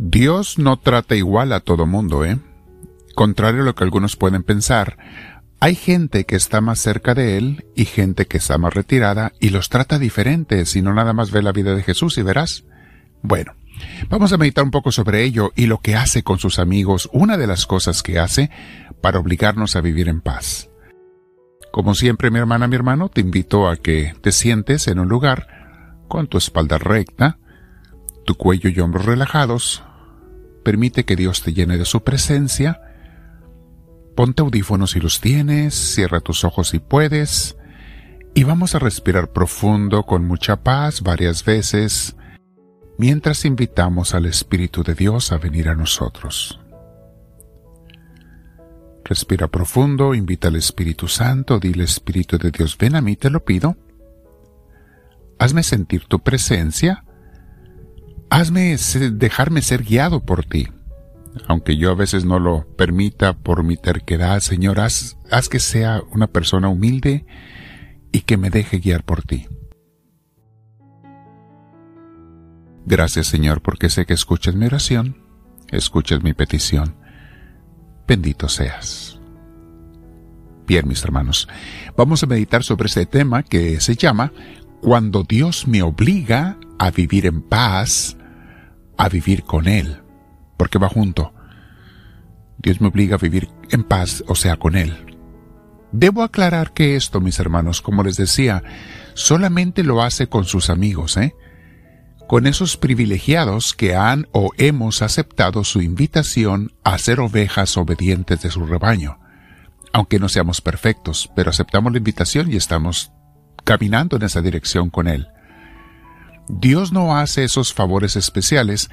Dios no trata igual a todo mundo, ¿eh? Contrario a lo que algunos pueden pensar, hay gente que está más cerca de Él y gente que está más retirada y los trata diferentes y no nada más ve la vida de Jesús y verás. Bueno, vamos a meditar un poco sobre ello y lo que hace con sus amigos, una de las cosas que hace para obligarnos a vivir en paz. Como siempre, mi hermana, mi hermano, te invito a que te sientes en un lugar con tu espalda recta, tu cuello y hombros relajados. Permite que Dios te llene de su presencia Ponte audífonos si los tienes, cierra tus ojos si puedes, y vamos a respirar profundo con mucha paz varias veces, mientras invitamos al Espíritu de Dios a venir a nosotros. Respira profundo, invita al Espíritu Santo, dile Espíritu de Dios, ven a mí, te lo pido. Hazme sentir tu presencia, hazme dejarme ser guiado por ti aunque yo a veces no lo permita por mi terquedad, Señor, haz, que sea una persona humilde y que me deje guiar por ti. Gracias, Señor, porque sé que escuchas mi oración, escuchas mi petición. Bendito seas. Bien, mis hermanos, vamos a meditar sobre este tema que se llama Cuando Dios me obliga a vivir en paz, a vivir con Él porque va junto. Dios me obliga a vivir en paz, o sea, con Él. Debo aclarar que esto, mis hermanos, como les decía, solamente lo hace con sus amigos, ¿eh? Con esos privilegiados que han o hemos aceptado su invitación a ser ovejas obedientes de su rebaño. Aunque no seamos perfectos, pero aceptamos la invitación y estamos caminando en esa dirección con Él. Dios no hace esos favores especiales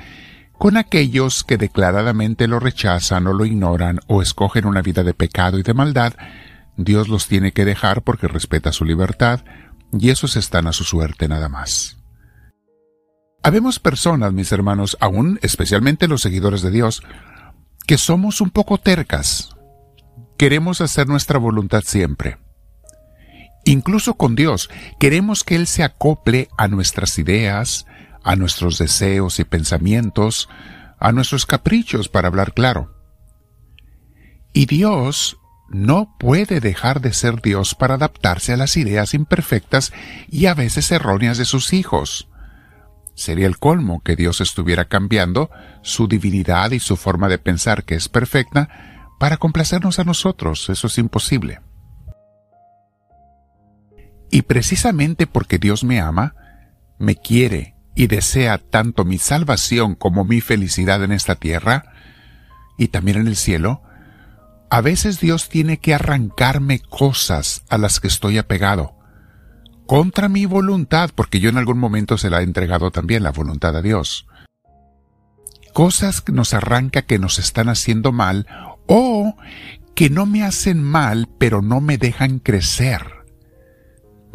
con aquellos que declaradamente lo rechazan o lo ignoran o escogen una vida de pecado y de maldad, Dios los tiene que dejar porque respeta su libertad y esos están a su suerte nada más. Habemos personas, mis hermanos, aún especialmente los seguidores de Dios, que somos un poco tercas. Queremos hacer nuestra voluntad siempre. Incluso con Dios, queremos que Él se acople a nuestras ideas, a nuestros deseos y pensamientos, a nuestros caprichos, para hablar claro. Y Dios no puede dejar de ser Dios para adaptarse a las ideas imperfectas y a veces erróneas de sus hijos. Sería el colmo que Dios estuviera cambiando su divinidad y su forma de pensar que es perfecta para complacernos a nosotros. Eso es imposible. Y precisamente porque Dios me ama, me quiere y desea tanto mi salvación como mi felicidad en esta tierra y también en el cielo, a veces Dios tiene que arrancarme cosas a las que estoy apegado, contra mi voluntad, porque yo en algún momento se la he entregado también la voluntad a Dios. Cosas que nos arranca que nos están haciendo mal o que no me hacen mal pero no me dejan crecer.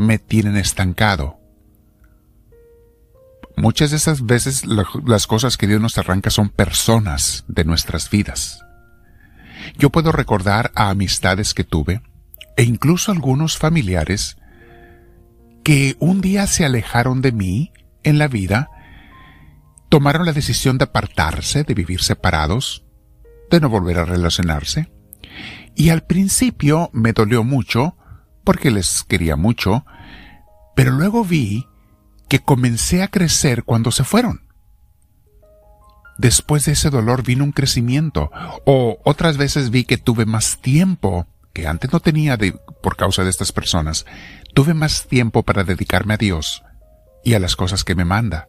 Me tienen estancado. Muchas de esas veces las cosas que Dios nos arranca son personas de nuestras vidas. Yo puedo recordar a amistades que tuve, e incluso algunos familiares, que un día se alejaron de mí en la vida, tomaron la decisión de apartarse, de vivir separados, de no volver a relacionarse. Y al principio me dolió mucho, porque les quería mucho, pero luego vi que comencé a crecer cuando se fueron. Después de ese dolor vino un crecimiento, o otras veces vi que tuve más tiempo que antes no tenía por causa de estas personas. Tuve más tiempo para dedicarme a Dios y a las cosas que me manda.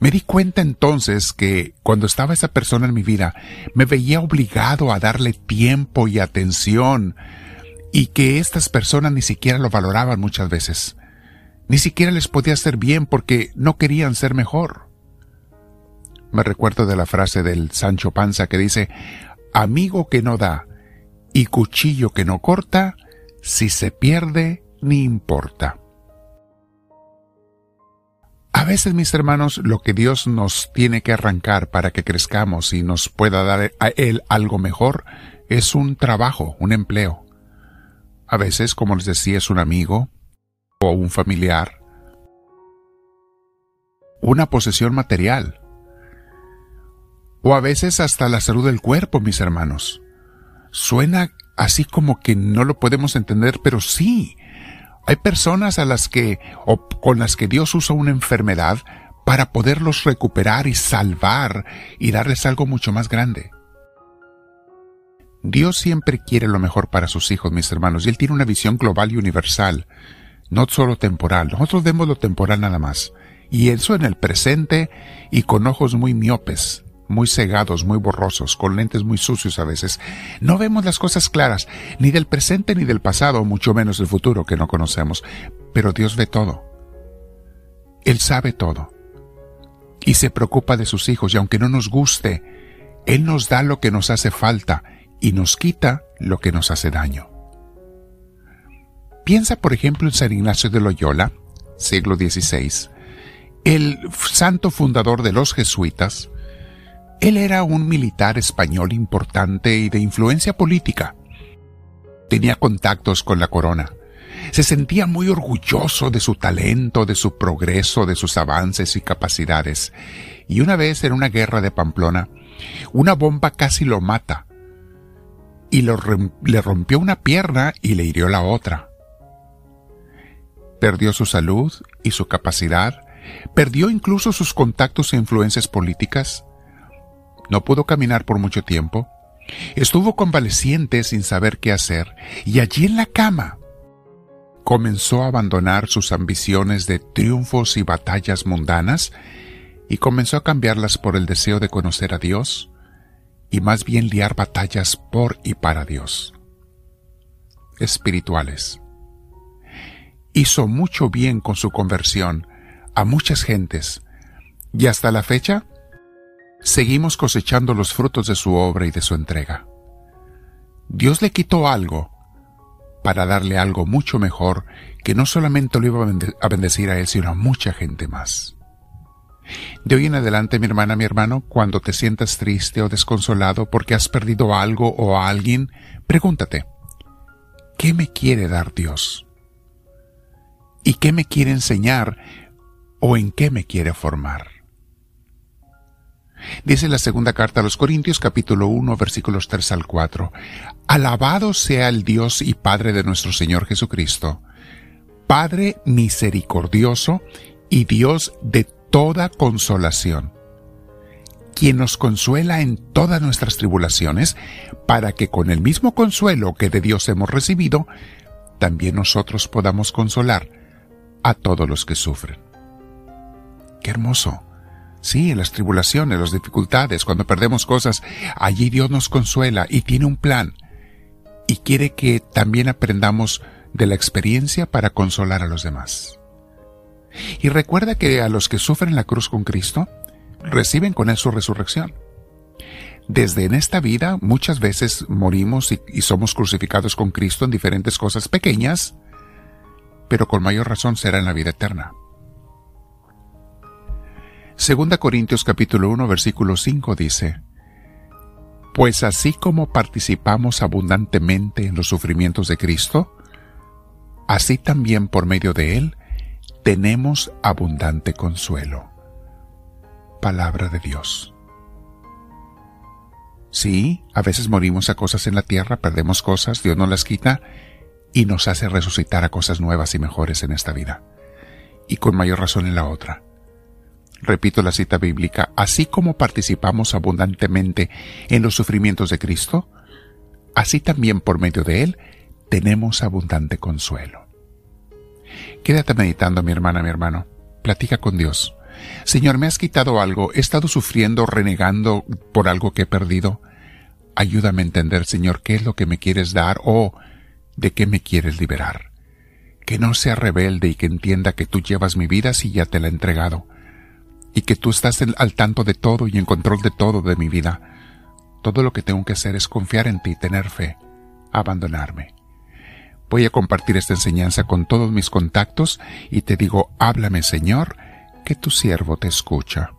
Me di cuenta entonces que cuando estaba esa persona en mi vida, me veía obligado a darle tiempo y atención, y que estas personas ni siquiera lo valoraban muchas veces. Ni siquiera les podía hacer bien porque no querían ser mejor. Me recuerdo de la frase del Sancho Panza que dice, amigo que no da y cuchillo que no corta, si se pierde, ni importa. A veces, mis hermanos, lo que Dios nos tiene que arrancar para que crezcamos y nos pueda dar a Él algo mejor es un trabajo, un empleo. A veces, como les decía, es un amigo, o un familiar, una posesión material. o a veces hasta la salud del cuerpo, mis hermanos. Suena así como que no lo podemos entender, pero sí. Hay personas a las que, o con las que Dios usa una enfermedad para poderlos recuperar y salvar y darles algo mucho más grande. Dios siempre quiere lo mejor para sus hijos, mis hermanos, y Él tiene una visión global y universal, no solo temporal. Nosotros vemos lo temporal nada más, y eso en el presente y con ojos muy miopes, muy cegados, muy borrosos, con lentes muy sucios a veces. No vemos las cosas claras, ni del presente ni del pasado, mucho menos del futuro que no conocemos. Pero Dios ve todo. Él sabe todo. Y se preocupa de sus hijos, y aunque no nos guste, Él nos da lo que nos hace falta y nos quita lo que nos hace daño. Piensa, por ejemplo, en San Ignacio de Loyola, siglo XVI, el santo fundador de los jesuitas, él era un militar español importante y de influencia política. Tenía contactos con la corona. Se sentía muy orgulloso de su talento, de su progreso, de sus avances y capacidades. Y una vez en una guerra de Pamplona, una bomba casi lo mata. Y le rompió una pierna y le hirió la otra. Perdió su salud y su capacidad, perdió incluso sus contactos e influencias políticas, no pudo caminar por mucho tiempo. Estuvo convaleciente sin saber qué hacer y allí en la cama comenzó a abandonar sus ambiciones de triunfos y batallas mundanas y comenzó a cambiarlas por el deseo de conocer a Dios y más bien liar batallas por y para Dios. Espirituales. Hizo mucho bien con su conversión a muchas gentes y hasta la fecha seguimos cosechando los frutos de su obra y de su entrega. Dios le quitó algo para darle algo mucho mejor que no solamente lo iba a bendecir a él, sino a mucha gente más. De hoy en adelante, mi hermana, mi hermano, cuando te sientas triste o desconsolado porque has perdido algo o a alguien, pregúntate, ¿qué me quiere dar Dios? ¿Y qué me quiere enseñar o en qué me quiere formar? Dice la segunda carta a los Corintios capítulo 1 versículos 3 al 4. Alabado sea el Dios y Padre de nuestro Señor Jesucristo, Padre misericordioso y Dios de toda consolación, quien nos consuela en todas nuestras tribulaciones, para que con el mismo consuelo que de Dios hemos recibido, también nosotros podamos consolar a todos los que sufren. Qué hermoso Sí, en las tribulaciones, las dificultades, cuando perdemos cosas, allí Dios nos consuela y tiene un plan. Y quiere que también aprendamos de la experiencia para consolar a los demás. Y recuerda que a los que sufren la cruz con Cristo, reciben con él su resurrección. Desde en esta vida muchas veces morimos y, y, somos crucificados con Cristo en diferentes cosas pequeñas, pero con mayor razón será en la vida eterna. Segunda Corintios capítulo 1 versículo 5 dice, Pues así como participamos abundantemente en los sufrimientos de Cristo, así también por medio de Él tenemos abundante consuelo. Palabra de Dios. Sí, a veces morimos a cosas en la tierra, perdemos cosas, Dios nos las quita y nos hace resucitar a cosas nuevas y mejores en esta vida, y con mayor razón en la otra repito la cita bíblica, así como participamos abundantemente en los sufrimientos de Cristo, así también por medio de Él tenemos abundante consuelo. Quédate meditando, mi hermana, mi hermano. Platica con Dios. Señor, me has quitado algo, he estado sufriendo, renegando por algo que he perdido. Ayúdame a entender, Señor, qué es lo que me quieres dar o de qué me quieres liberar. Que no sea rebelde y que entienda que tú llevas mi vida si ya te la he entregado y que tú estás al tanto de todo y en control de todo de mi vida. Todo lo que tengo que hacer es confiar en ti, tener fe, abandonarme. Voy a compartir esta enseñanza con todos mis contactos y te digo, háblame Señor, que tu siervo te escucha.